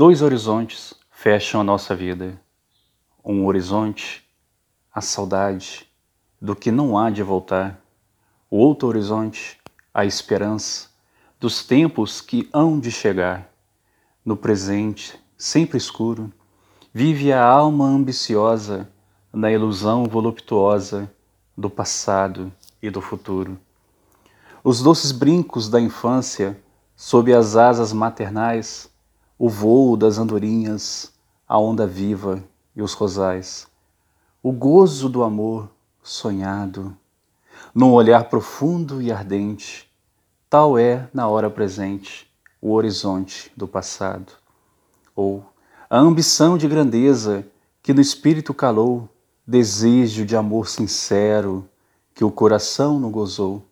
Dois horizontes fecham a nossa vida. Um horizonte, a saudade do que não há de voltar. O outro horizonte, a esperança dos tempos que hão de chegar. No presente, sempre escuro, vive a alma ambiciosa na ilusão voluptuosa do passado e do futuro. Os doces brincos da infância, sob as asas maternais, o vôo das andorinhas, a onda viva e os rosais, o gozo do amor sonhado, num olhar profundo e ardente, tal é, na hora presente, o horizonte do passado, ou a ambição de grandeza que no espírito calou, desejo de amor sincero que o coração não gozou,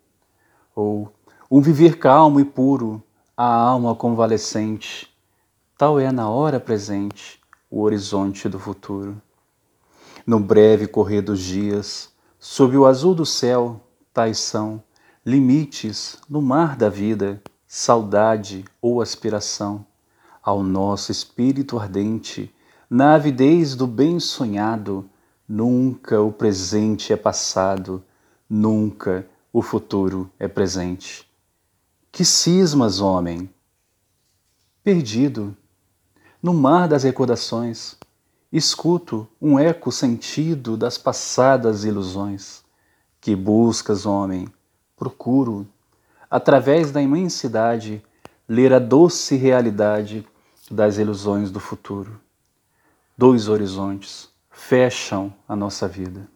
ou um viver calmo e puro, a alma convalescente, Tal é na hora presente o horizonte do futuro. No breve correr dos dias, sob o azul do céu, tais são limites no mar da vida, saudade ou aspiração. Ao nosso espírito ardente, na avidez do bem sonhado, nunca o presente é passado, nunca o futuro é presente. Que cismas, homem! Perdido, no mar das recordações, escuto um eco sentido das passadas ilusões. Que buscas, homem? Procuro, através da imensidade, ler a doce realidade das ilusões do futuro. Dois horizontes fecham a nossa vida.